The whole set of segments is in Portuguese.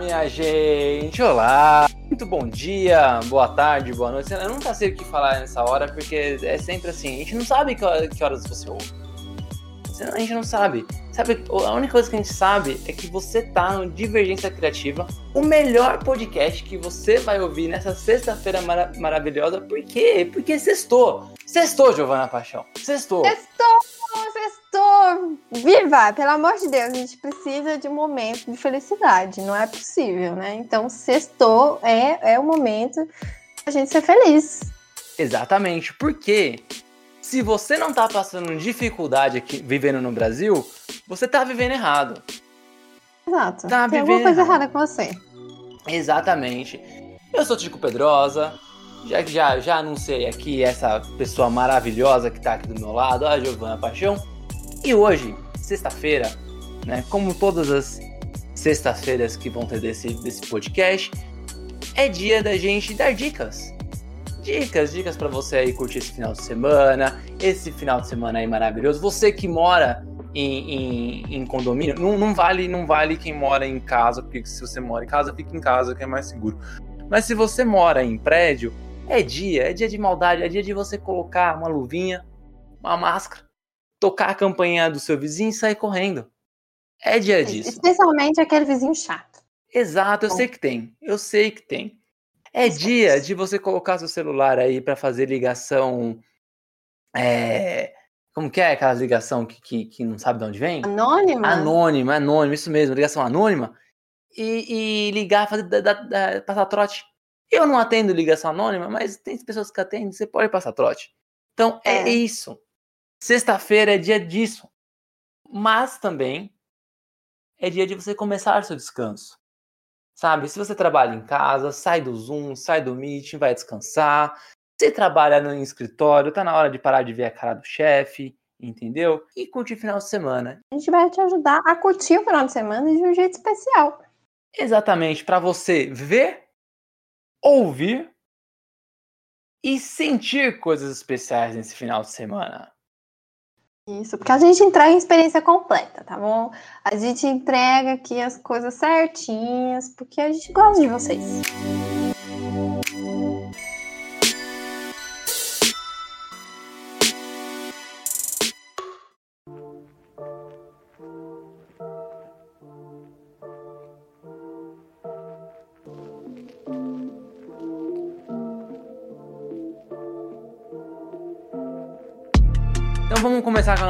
minha gente! Olá! Muito bom dia, boa tarde, boa noite. Eu nunca sei o que falar nessa hora, porque é sempre assim. A gente não sabe que horas você ouve. A gente não sabe. Sabe, a única coisa que a gente sabe é que você tá no Divergência Criativa, o melhor podcast que você vai ouvir nessa sexta-feira mara maravilhosa. Por quê? Porque sextou. Sextou, Giovana Paixão. Sextou. Sextou, sextou. Viva, pelo amor de Deus, a gente precisa de um momento de felicidade. Não é possível, né? Então, sextou é, é o momento a gente ser feliz. Exatamente. Por quê? Se você não tá passando dificuldade aqui vivendo no Brasil, você tá vivendo errado. Exato. Tá Tem alguma coisa errado. errada com você. Exatamente. Eu sou Tico Pedrosa. Já que já, já anunciei aqui essa pessoa maravilhosa que tá aqui do meu lado, a Giovana Paixão. E hoje, sexta-feira, né, como todas as sextas-feiras que vão ter desse, desse podcast, é dia da gente dar dicas. Dicas, dicas para você aí curtir esse final de semana, esse final de semana aí maravilhoso. Você que mora em, em, em, condomínio, não, não, vale não vale quem mora em casa, porque se você mora em casa, fica em casa que é mais seguro. Mas se você mora em prédio, é dia, é dia de maldade, é dia de você colocar uma luvinha, uma máscara, tocar a campanha do seu vizinho e sair correndo. É dia disso. Especialmente aquele vizinho chato. Exato, eu sei que tem. Eu sei que tem. É dia de você colocar seu celular aí para fazer ligação. É, como que é aquela ligação que, que, que, não sabe de onde vem? Anônima? Anônima, anônima, isso mesmo, ligação anônima. E, e ligar, fazer, da, da, da, passar trote. Eu não atendo ligação anônima, mas tem pessoas que atendem, você pode passar trote. Então é, é isso. Sexta-feira é dia disso. Mas também é dia de você começar seu descanso. Sabe? Se você trabalha em casa, sai do Zoom, sai do Meeting, vai descansar. Se trabalha no escritório, tá na hora de parar de ver a cara do chefe, entendeu? E curtir o final de semana. A gente vai te ajudar a curtir o final de semana de um jeito especial. Exatamente, para você ver, ouvir e sentir coisas especiais nesse final de semana. Isso, porque a gente entrega a experiência completa, tá bom? A gente entrega aqui as coisas certinhas, porque a gente gosta de vocês.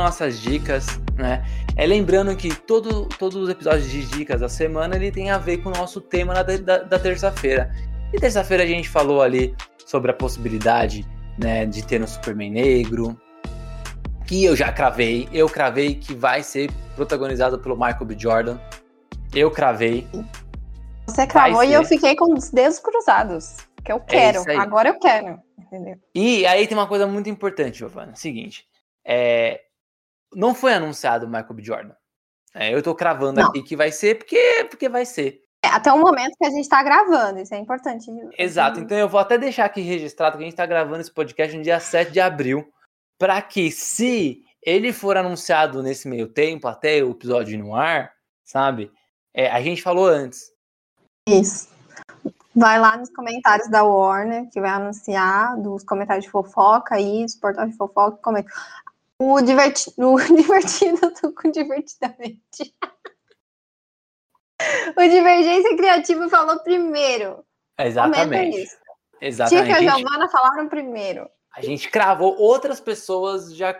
Nossas dicas, né? É lembrando que todo, todos os episódios de dicas da semana ele tem a ver com o nosso tema da, da, da terça-feira. E terça-feira a gente falou ali sobre a possibilidade né, de ter um Superman negro, que eu já cravei. Eu cravei que vai ser protagonizado pelo Michael B. Jordan. Eu cravei. Você cravou e eu fiquei com os dedos cruzados. Que eu é quero. É Agora eu quero. Entendeu? E aí tem uma coisa muito importante, Giovana. Seguinte. É, não foi anunciado o Michael B. Jordan. É, eu tô cravando não. aqui que vai ser porque, porque vai ser. É, até o momento que a gente tá gravando, isso é importante. Exato, então eu vou até deixar aqui registrado que a gente tá gravando esse podcast no dia 7 de abril, para que se ele for anunciado nesse meio tempo, até o episódio no ar, sabe? É, a gente falou antes. Isso. Vai lá nos comentários da Warner, que vai anunciar, dos comentários de fofoca aí, dos portais de fofoca, comenta. O, diverti o divertido tô com divertidamente. o Divergência Criativa falou primeiro. Exatamente. Exatamente. Tica e a Giovana falaram primeiro. A gente cravou, outras pessoas já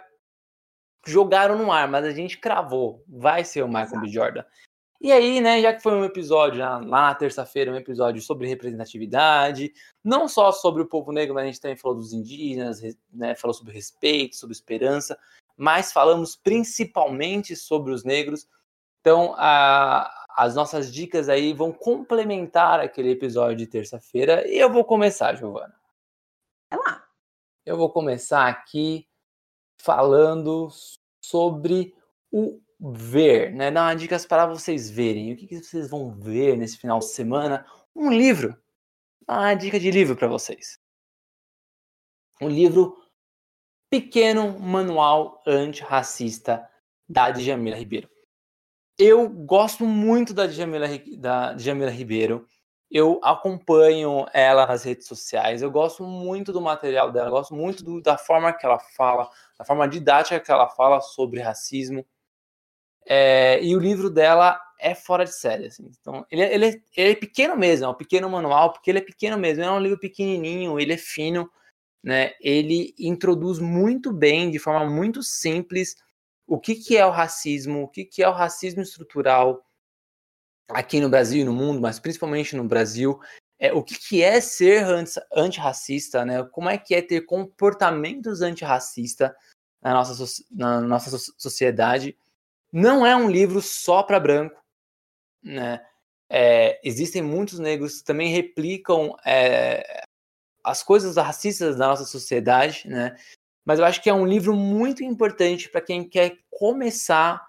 jogaram no ar, mas a gente cravou. Vai ser o Michael Exato. B. Jordan. E aí, né, já que foi um episódio lá, na terça-feira, um episódio sobre representatividade, não só sobre o povo negro, mas a gente também falou dos indígenas, né, falou sobre respeito, sobre esperança, mas falamos principalmente sobre os negros. Então, a, as nossas dicas aí vão complementar aquele episódio de terça-feira. E eu vou começar, Giovana. Vai lá. Eu vou começar aqui falando sobre o ver, né? Dar dicas para vocês verem. O que, que, vocês vão ver nesse final de semana? Um livro. Uma dica de livro para vocês. Um livro pequeno manual antirracista da Djamila Ribeiro. eu gosto muito da Djamila, da Djamila Ribeiro. Eu acompanho ela nas redes sociais. Eu gosto muito do material dela. Gosto muito do, da forma que ela fala, da forma didática que ela fala sobre racismo. É, e o livro dela é fora de série. Assim. Então, ele, é, ele, é, ele é pequeno mesmo, é um pequeno manual, porque ele é pequeno mesmo. É um livro pequenininho, ele é fino. Né? Ele introduz muito bem, de forma muito simples, o que, que é o racismo, o que, que é o racismo estrutural aqui no Brasil e no mundo, mas principalmente no Brasil, é, o que, que é ser antirracista, né? Como é que é ter comportamentos antirracistas na nossa, na nossa sociedade. Não é um livro só para branco, né? É, existem muitos negros que também replicam é, as coisas racistas da nossa sociedade, né? mas eu acho que é um livro muito importante para quem quer começar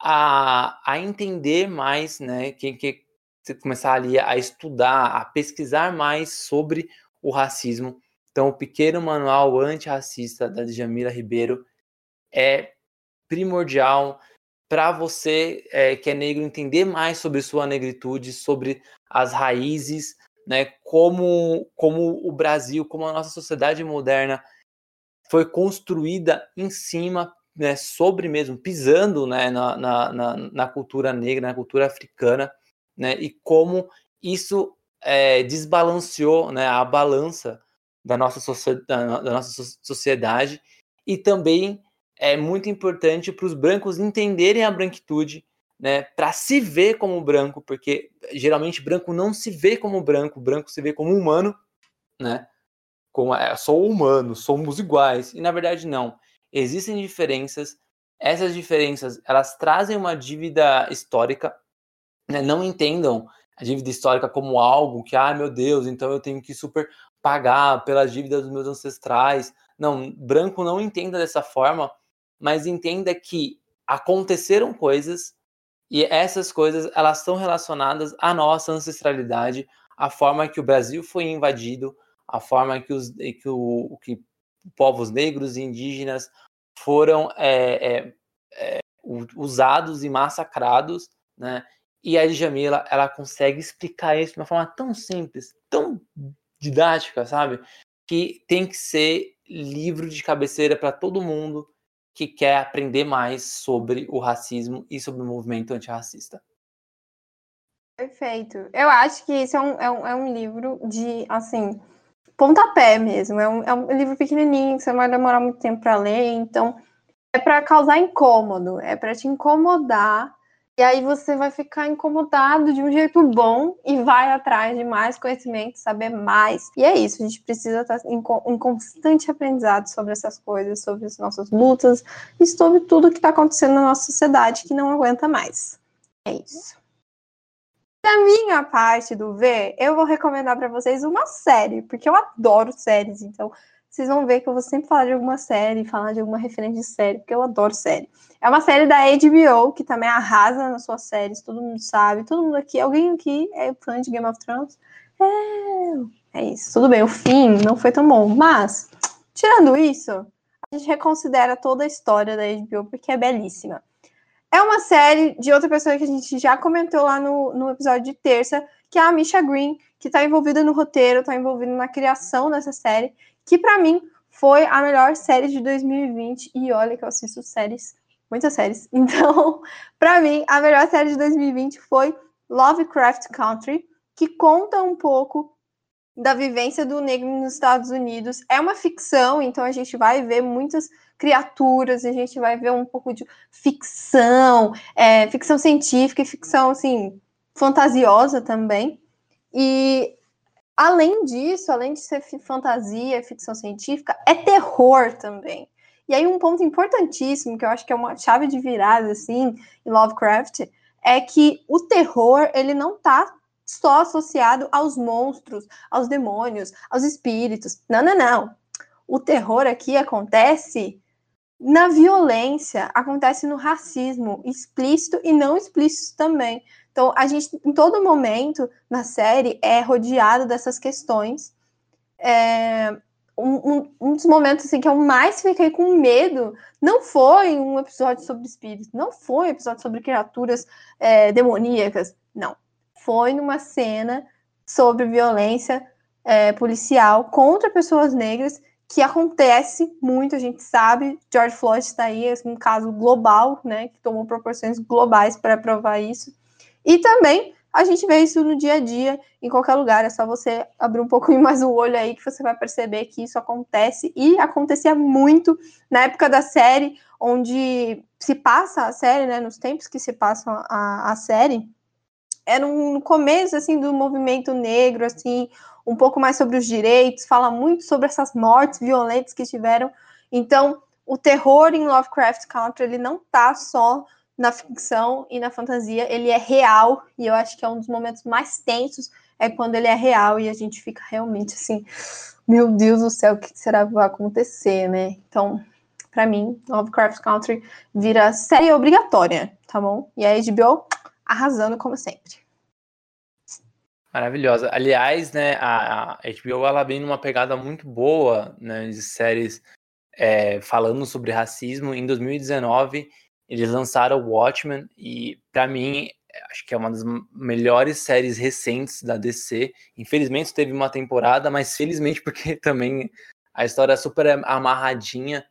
a, a entender mais, né? Quem quer começar ali a estudar, a pesquisar mais sobre o racismo. Então, o pequeno manual antirracista da Djamila Ribeiro é primordial para você é, que é negro entender mais sobre sua negritude, sobre as raízes, né? Como, como o Brasil, como a nossa sociedade moderna foi construída em cima, né, sobre mesmo, pisando né, na, na, na, cultura negra, na cultura africana, né, e como isso é, desbalanceou né, a balança da nossa, da nossa sociedade e também é muito importante para os brancos entenderem a branquitude, né, para se ver como branco, porque geralmente branco não se vê como branco, branco se vê como humano, né? como é, sou humano, somos iguais. E na verdade não. Existem diferenças. Essas diferenças, elas trazem uma dívida histórica. Né? Não entendam a dívida histórica como algo que, ah, meu Deus, então eu tenho que super pagar pelas dívidas dos meus ancestrais. Não, branco não entenda dessa forma, mas entenda que aconteceram coisas e essas coisas elas estão relacionadas à nossa ancestralidade, à forma que o Brasil foi invadido, a forma que os que, o, que povos negros e indígenas foram é, é, é, usados e massacrados, né? E a Djamila, ela consegue explicar isso de uma forma tão simples, tão didática, sabe? Que tem que ser livro de cabeceira para todo mundo que quer aprender mais sobre o racismo e sobre o movimento antirracista. Perfeito. Eu acho que isso é um, é um, é um livro de, assim, pontapé mesmo. É um, é um livro pequenininho que você não vai demorar muito tempo para ler, então é para causar incômodo, é para te incomodar. E aí você vai ficar incomodado de um jeito bom e vai atrás de mais conhecimento, saber mais. E é isso, a gente precisa estar em, em constante aprendizado sobre essas coisas, sobre as nossas lutas e sobre tudo que está acontecendo na nossa sociedade que não aguenta mais. É isso. Da minha parte do ver, eu vou recomendar para vocês uma série, porque eu adoro séries, então vocês vão ver que eu vou sempre falar de alguma série, falar de alguma referência de série, porque eu adoro série. É uma série da HBO, que também arrasa nas suas séries, todo mundo sabe, todo mundo aqui, alguém aqui é fã de Game of Thrones? É, é isso, tudo bem, o fim não foi tão bom, mas, tirando isso, a gente reconsidera toda a história da HBO, porque é belíssima. É uma série de outra pessoa que a gente já comentou lá no, no episódio de terça, que é a Misha Green, que está envolvida no roteiro, está envolvida na criação dessa série, que para mim foi a melhor série de 2020. E olha que eu assisto séries, muitas séries. Então, para mim, a melhor série de 2020 foi Lovecraft Country, que conta um pouco da vivência do negro nos Estados Unidos. É uma ficção, então a gente vai ver muitas criaturas, a gente vai ver um pouco de ficção, é, ficção científica e ficção assim fantasiosa também. E além disso, além de ser fantasia, ficção científica, é terror também. E aí um ponto importantíssimo que eu acho que é uma chave de virada assim em Lovecraft é que o terror ele não está só associado aos monstros, aos demônios, aos espíritos. Não, não, não. O terror aqui acontece na violência, acontece no racismo explícito e não explícito também. Então, a gente, em todo momento na série, é rodeado dessas questões. É, um, um, um, dos momentos assim, que eu mais fiquei com medo não foi um episódio sobre espíritos, não foi um episódio sobre criaturas é, demoníacas, não. Foi numa cena sobre violência é, policial contra pessoas negras que acontece muito, a gente sabe. George Floyd está aí, é um caso global, né, que tomou proporções globais para provar isso. E também a gente vê isso no dia a dia, em qualquer lugar. É só você abrir um pouquinho mais o olho aí que você vai perceber que isso acontece. E acontecia muito na época da série, onde se passa a série, né? Nos tempos que se passam a, a série, era um, no começo assim do movimento negro, assim, um pouco mais sobre os direitos, fala muito sobre essas mortes violentas que tiveram. Então, o terror em Lovecraft Country ele não tá só na ficção e na fantasia, ele é real, e eu acho que é um dos momentos mais tensos, é quando ele é real e a gente fica realmente assim, meu Deus do céu, o que será que vai acontecer, né? Então, para mim, Lovecraft Country vira série obrigatória, tá bom? E a HBO arrasando como sempre. Maravilhosa. Aliás, né, a, HBO ela vem numa pegada muito boa, né, de séries é, falando sobre racismo. Em 2019, eles lançaram Watchmen e, para mim, acho que é uma das melhores séries recentes da DC. Infelizmente teve uma temporada, mas felizmente porque também a história é super amarradinha,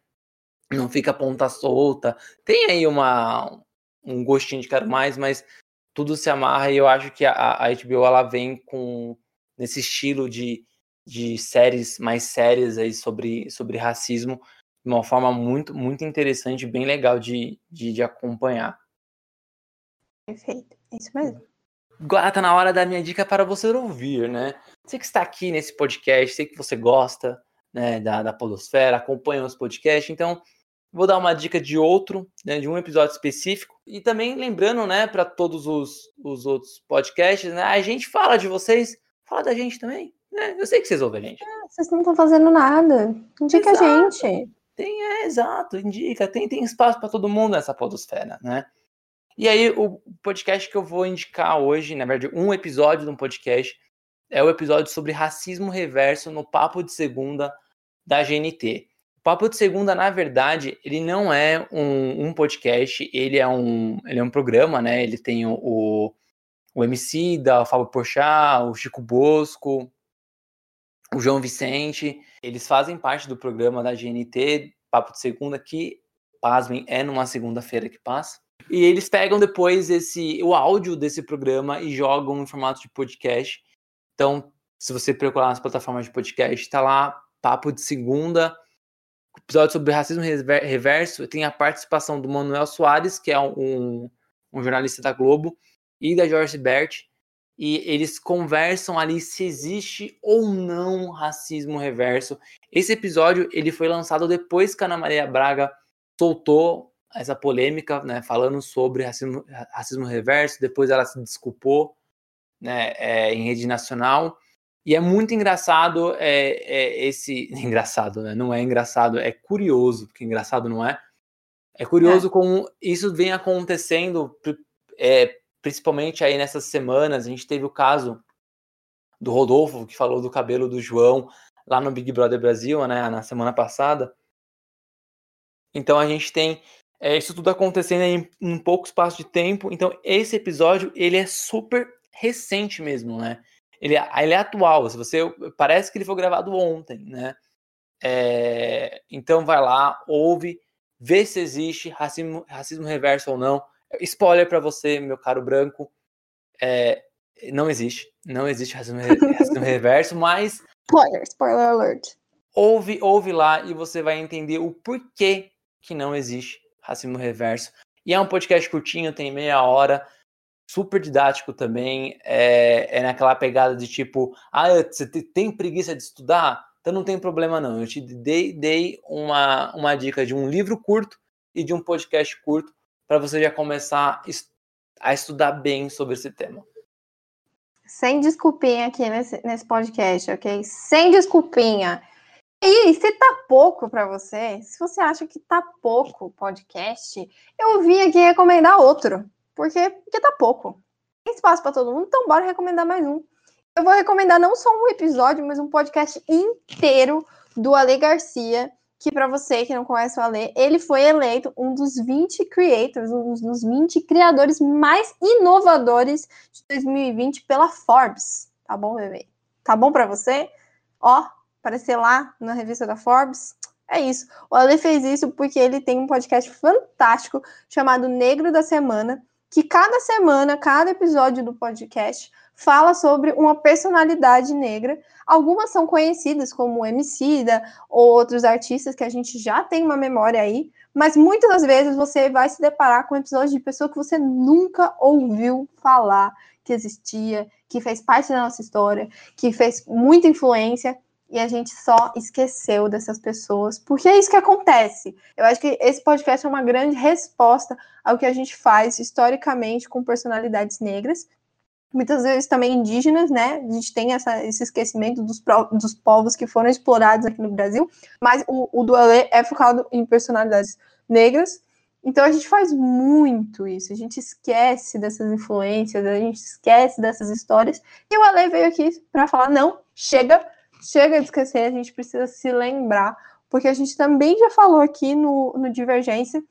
não fica ponta solta. Tem aí uma um gostinho de quero mais, mas tudo se amarra e eu acho que a, a HBO ela vem com nesse estilo de, de séries mais sérias aí sobre, sobre racismo de uma forma muito, muito interessante, bem legal de, de, de acompanhar. Perfeito, é isso mesmo. Agora tá na hora da minha dica para você ouvir, né? Você que está aqui nesse podcast, sei que você gosta né, da, da Podosfera, acompanha os podcasts, então vou dar uma dica de outro, né, de um episódio específico. E também lembrando, né, para todos os, os outros podcasts, né, a gente fala de vocês, fala da gente também. Né? Eu sei que vocês ouvem a gente. É, vocês não estão fazendo nada. Indica Exato. a gente. Tem, é, exato, indica, tem, tem espaço para todo mundo nessa podosfera, né? E aí, o podcast que eu vou indicar hoje, na verdade, um episódio de um podcast, é o episódio sobre racismo reverso no Papo de Segunda da GNT. O Papo de Segunda, na verdade, ele não é um, um podcast, ele é um, ele é um programa, né? Ele tem o, o MC da Fábio Porchat, o Chico Bosco, o João Vicente, eles fazem parte do programa da GNT, Papo de Segunda, que, pasmem, é numa segunda-feira que passa. E eles pegam depois esse o áudio desse programa e jogam em formato de podcast. Então, se você procurar nas plataformas de podcast, tá lá, Papo de Segunda, episódio sobre racismo reverso. Tem a participação do Manuel Soares, que é um, um jornalista da Globo, e da Jorge Bert e eles conversam ali se existe ou não racismo reverso. Esse episódio ele foi lançado depois que a Ana Maria Braga soltou essa polêmica, né, falando sobre racismo, racismo reverso. Depois ela se desculpou, né, é, em rede nacional. E é muito engraçado é, é esse engraçado, né? Não é engraçado, é curioso, porque engraçado não é. É curioso é. como isso vem acontecendo é, principalmente aí nessas semanas, a gente teve o caso do Rodolfo, que falou do cabelo do João lá no Big Brother Brasil, né, na semana passada. Então a gente tem é, isso tudo acontecendo em, em pouco espaço de tempo. Então esse episódio, ele é super recente mesmo, né? Ele, ele é atual, se você parece que ele foi gravado ontem, né? É, então vai lá, ouve, vê se existe racismo, racismo reverso ou não. Spoiler para você, meu caro branco. É, não existe. Não existe racismo, racismo reverso, mas. Spoiler, spoiler alert. Ouve, ouve lá e você vai entender o porquê que não existe racismo reverso. E é um podcast curtinho, tem meia hora, super didático também. É, é naquela pegada de tipo, ah, você tem preguiça de estudar? Então não tem problema não. Eu te dei, dei uma, uma dica de um livro curto e de um podcast curto para você já começar a estudar bem sobre esse tema. Sem desculpinha aqui nesse, nesse podcast, ok? Sem desculpinha. E se tá pouco para você, se você acha que tá pouco podcast, eu vim aqui recomendar outro. Porque, porque tá pouco. Tem espaço para todo mundo, então bora recomendar mais um. Eu vou recomendar não só um episódio, mas um podcast inteiro do Ale Garcia, que para você que não conhece o Ale, ele foi eleito um dos 20 creators, um dos 20 criadores mais inovadores de 2020 pela Forbes. Tá bom, bebê? Tá bom para você? Ó, aparecer lá na revista da Forbes. É isso. O Ale fez isso porque ele tem um podcast fantástico chamado Negro da Semana, que cada semana, cada episódio do podcast fala sobre uma personalidade negra. Algumas são conhecidas como Emicida ou outros artistas que a gente já tem uma memória aí, mas muitas das vezes você vai se deparar com episódios de pessoa que você nunca ouviu falar que existia, que fez parte da nossa história, que fez muita influência e a gente só esqueceu dessas pessoas, porque é isso que acontece. Eu acho que esse podcast é uma grande resposta ao que a gente faz historicamente com personalidades negras, muitas vezes também indígenas, né? A gente tem essa, esse esquecimento dos, dos povos que foram explorados aqui no Brasil, mas o, o Dualê é focado em personalidades negras. Então a gente faz muito isso, a gente esquece dessas influências, a gente esquece dessas histórias. E o Ale veio aqui para falar: não, chega, chega de esquecer, a gente precisa se lembrar, porque a gente também já falou aqui no, no Divergência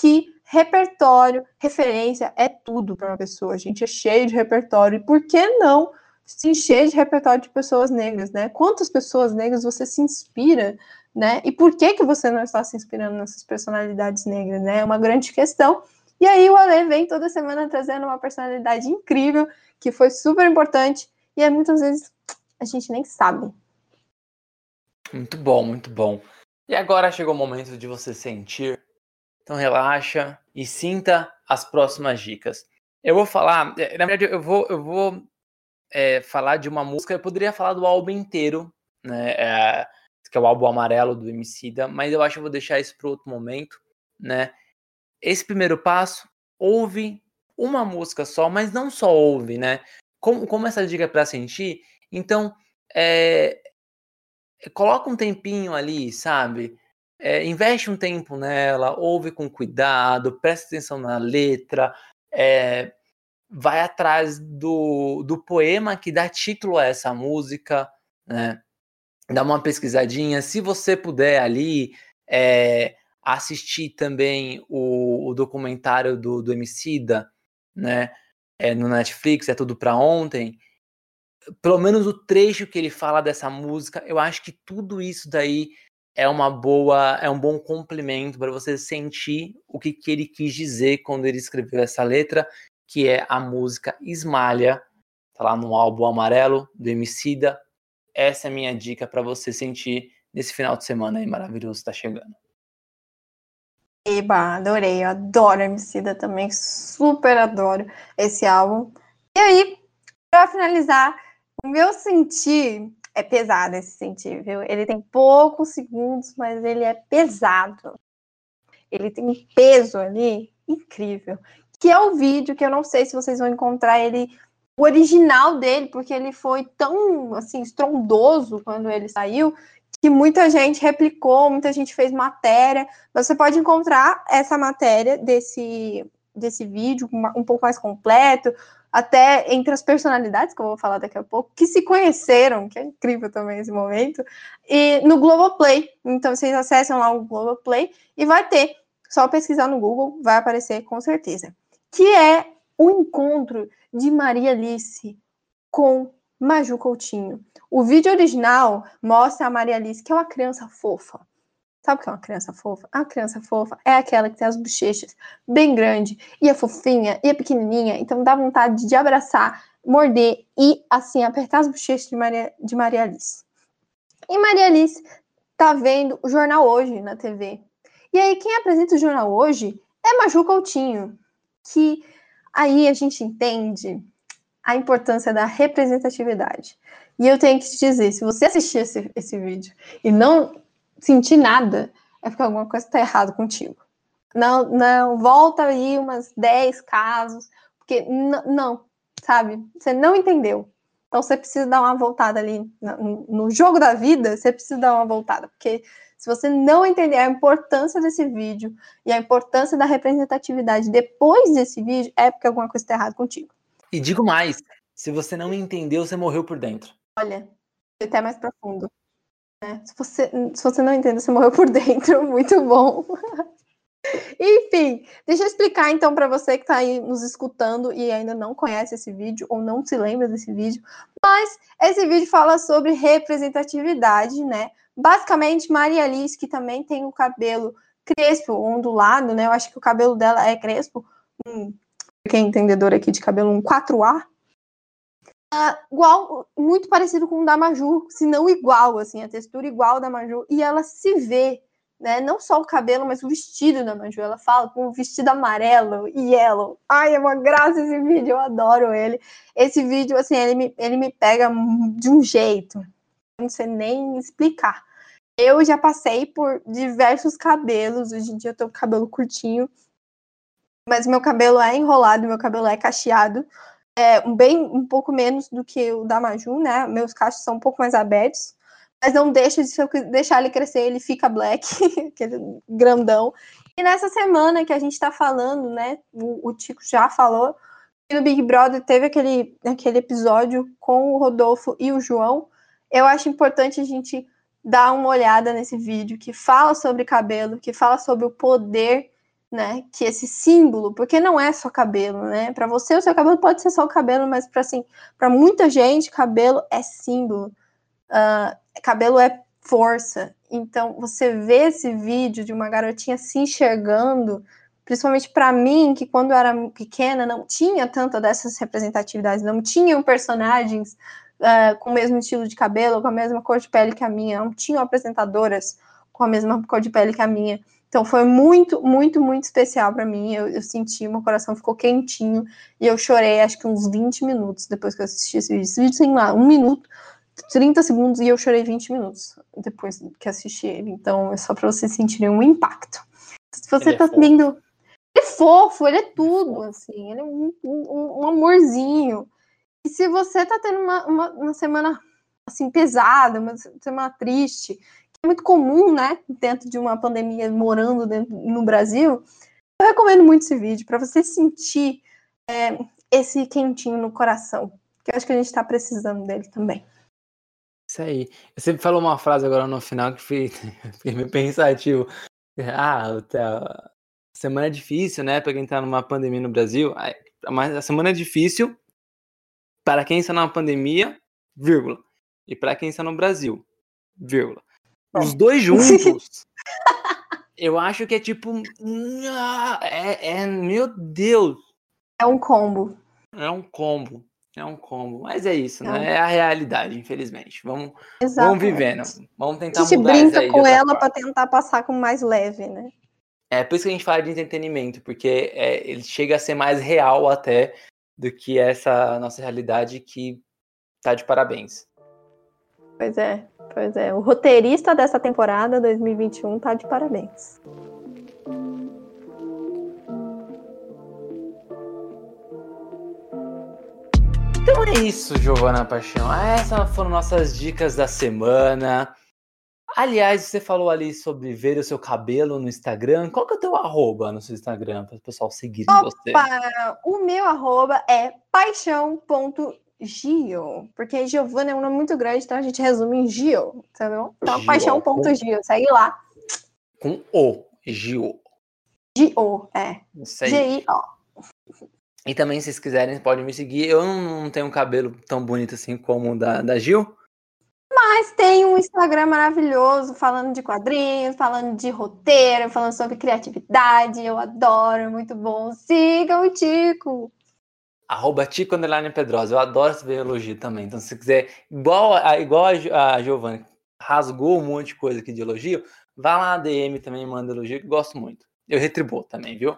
que repertório, referência é tudo para uma pessoa. A gente é cheio de repertório. E por que não se encher de repertório de pessoas negras, né? Quantas pessoas negras você se inspira, né? E por que que você não está se inspirando nessas personalidades negras, né? É uma grande questão. E aí o Ale vem toda semana trazendo uma personalidade incrível, que foi super importante, e aí muitas vezes a gente nem sabe. Muito bom, muito bom. E agora chegou o momento de você sentir então relaxa e sinta as próximas dicas. Eu vou falar, eh, na verdade, eu vou, eu vou é, falar de uma música. Eu poderia falar do álbum inteiro, né? É, que é o álbum amarelo do Emicida, mas eu acho que eu vou deixar isso para outro momento, né? Esse primeiro passo, ouve uma música só, mas não só ouve, né? Como, como essa dica é para sentir, então é, coloca um tempinho ali, sabe? É, investe um tempo nela, ouve com cuidado, presta atenção na letra, é, vai atrás do, do poema que dá título a essa música, né? Dá uma pesquisadinha. Se você puder ali é, assistir também o, o, documentário do, do Emicida, né? É, no Netflix, é tudo para ontem. Pelo menos o trecho que ele fala dessa música, eu acho que tudo isso daí é uma boa, é um bom complemento para você sentir o que, que ele quis dizer quando ele escreveu essa letra, que é a música Esmalha, tá lá no álbum Amarelo do Emicida. Essa é a minha dica para você sentir nesse final de semana aí maravilhoso está chegando. Eba, adorei, eu adoro Emicida também, super adoro esse álbum. E aí, para finalizar, o meu sentir é pesado esse sentido, viu? Ele tem poucos segundos, mas ele é pesado. Ele tem um peso ali incrível. Que é o vídeo que eu não sei se vocês vão encontrar ele o original dele, porque ele foi tão assim estrondoso quando ele saiu que muita gente replicou, muita gente fez matéria. Você pode encontrar essa matéria desse desse vídeo um pouco mais completo, até entre as personalidades, que eu vou falar daqui a pouco, que se conheceram, que é incrível também esse momento, e no Globoplay. Então vocês acessam lá o Globoplay e vai ter, só pesquisar no Google, vai aparecer com certeza. Que é o encontro de Maria Alice com Maju Coutinho. O vídeo original mostra a Maria Alice, que é uma criança fofa, Sabe o que é uma criança fofa? A criança fofa é aquela que tem as bochechas bem grandes, e é fofinha, e é pequenininha, então dá vontade de abraçar, morder e, assim, apertar as bochechas de Maria, de Maria Alice. E Maria Alice tá vendo o jornal hoje na TV. E aí, quem apresenta o jornal hoje é Maju Coutinho, que aí a gente entende a importância da representatividade. E eu tenho que te dizer, se você assistir esse, esse vídeo e não sentir nada, é porque alguma coisa está errada contigo. Não, não, volta aí umas 10 casos, porque não, sabe? Você não entendeu. Então você precisa dar uma voltada ali no, no jogo da vida, você precisa dar uma voltada, porque se você não entender a importância desse vídeo e a importância da representatividade depois desse vídeo, é porque alguma coisa está errada contigo. E digo mais, se você não entendeu, você morreu por dentro. Olha, até mais profundo. É, se, você, se você não entende, você morreu por dentro. Muito bom. Enfim, deixa eu explicar então para você que está aí nos escutando e ainda não conhece esse vídeo ou não se lembra desse vídeo, mas esse vídeo fala sobre representatividade, né? Basicamente, Maria Liz, que também tem o cabelo crespo, ondulado, né? Eu acho que o cabelo dela é crespo. Hum, quem é entendedor aqui de cabelo, um 4A. Igual, muito parecido com o da Maju, se não igual, assim, a textura igual da Maju. E ela se vê né? Não só o cabelo, mas o vestido da Maju. Ela fala com o vestido amarelo e yellow. Ai, é uma graça esse vídeo, eu adoro ele. Esse vídeo, assim, ele me, ele me pega de um jeito. Não sei nem explicar. Eu já passei por diversos cabelos. Hoje em dia eu tô com cabelo curtinho. Mas meu cabelo é enrolado, meu cabelo é cacheado. É bem um pouco menos do que o da Maju, né? Meus cachos são um pouco mais abertos mas não deixa de deixar ele crescer, ele fica black, aquele grandão. E nessa semana que a gente está falando, né? O, o Tico já falou que no Big Brother teve aquele, aquele episódio com o Rodolfo e o João. Eu acho importante a gente dar uma olhada nesse vídeo que fala sobre cabelo, que fala sobre o poder, né? Que esse símbolo, porque não é só cabelo, né? Para você o seu cabelo pode ser só o cabelo, mas para assim, para muita gente cabelo é símbolo. Uh, cabelo é força. Então, você vê esse vídeo de uma garotinha se enxergando, principalmente para mim, que quando eu era pequena não tinha tanta dessas representatividades, não tinham personagens uh, com o mesmo estilo de cabelo, com a mesma cor de pele que a minha, não tinham apresentadoras com a mesma cor de pele que a minha. Então foi muito, muito, muito especial para mim. Eu, eu, senti, meu coração ficou quentinho e eu chorei acho que uns 20 minutos depois que eu assisti esse vídeo. Esse vídeo tem lá um minuto, 30 segundos e eu chorei 20 minutos depois que assisti ele. Então é só para vocês sentirem um impacto. Se você ele é tá é vendo. Ele é fofo, ele é tudo, assim. Ele é um, um, um amorzinho. E se você tá tendo uma, uma, uma, semana assim pesada, uma semana triste, é muito comum, né? Dentro de uma pandemia, morando dentro, no Brasil, eu recomendo muito esse vídeo para você sentir é, esse quentinho no coração. Que eu acho que a gente tá precisando dele também. Isso aí. Você falou uma frase agora no final que fui, fiquei meio pensativo. Ah, tá, semana é difícil, né? Pra quem tá numa pandemia no Brasil. Mas a semana é difícil para quem está numa pandemia, vírgula. E para quem está no Brasil, vírgula. Os dois juntos, eu acho que é tipo. É, é, meu Deus. É um combo. É um combo. É um combo. Mas é isso, né? É, é a realidade, infelizmente. Vamos, vamos vivendo. Vamos tentar a gente mudar brinca com ela para tentar passar com mais leve, né? É por isso que a gente fala de entretenimento, porque é, ele chega a ser mais real até do que essa nossa realidade que tá de parabéns. Pois é, pois é. O roteirista dessa temporada 2021 tá de parabéns. Então é isso, Giovana Paixão. Essas foram nossas dicas da semana. Aliás, você falou ali sobre ver o seu cabelo no Instagram. Qual que é o teu arroba no seu Instagram para o pessoal seguir Opa, você? O meu arroba é paixão.gio, porque Giovana é um nome muito grande, então a gente resume em Gio, tá bom? Então, paixão.gio, segue lá. Com O, Gio. Gio, é. G-I-O. E também, se vocês quiserem, podem me seguir. Eu não tenho um cabelo tão bonito assim como o da, da Gil. Mas tem um Instagram maravilhoso falando de quadrinhos, falando de roteiro, falando sobre criatividade. Eu adoro, é muito bom. Sigam o Tico. Arroba Tico Underline Pedrosa. Eu adoro ver elogio também. Então, se você quiser, igual a, igual a, a Giovanni rasgou um monte de coisa aqui de elogio, vá lá na DM também e manda elogio, que gosto muito. Eu retribuo também, viu?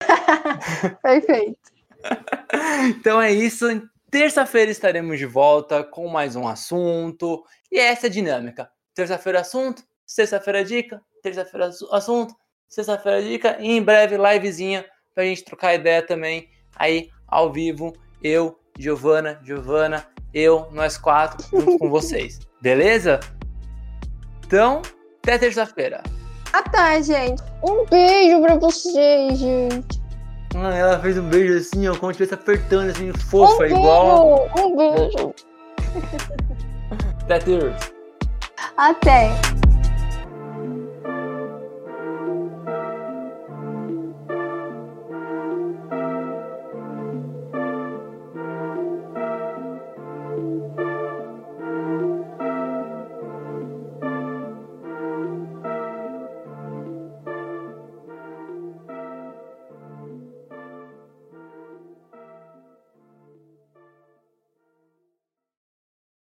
Perfeito. então é isso. Terça-feira estaremos de volta com mais um assunto. E é essa a dinâmica. Terça-feira assunto, sexta-feira dica, terça-feira assunto, sexta-feira dica e em breve livezinha pra gente trocar ideia também aí ao vivo. Eu, Giovana, Giovana, eu, nós quatro, junto com vocês. Beleza? Então, até terça-feira. Até, gente. Um beijo pra vocês, gente. Ah, ela fez um beijo assim, ó, como se estivesse apertando, assim, fofa, um igual. Um beijo. Até terça. Até!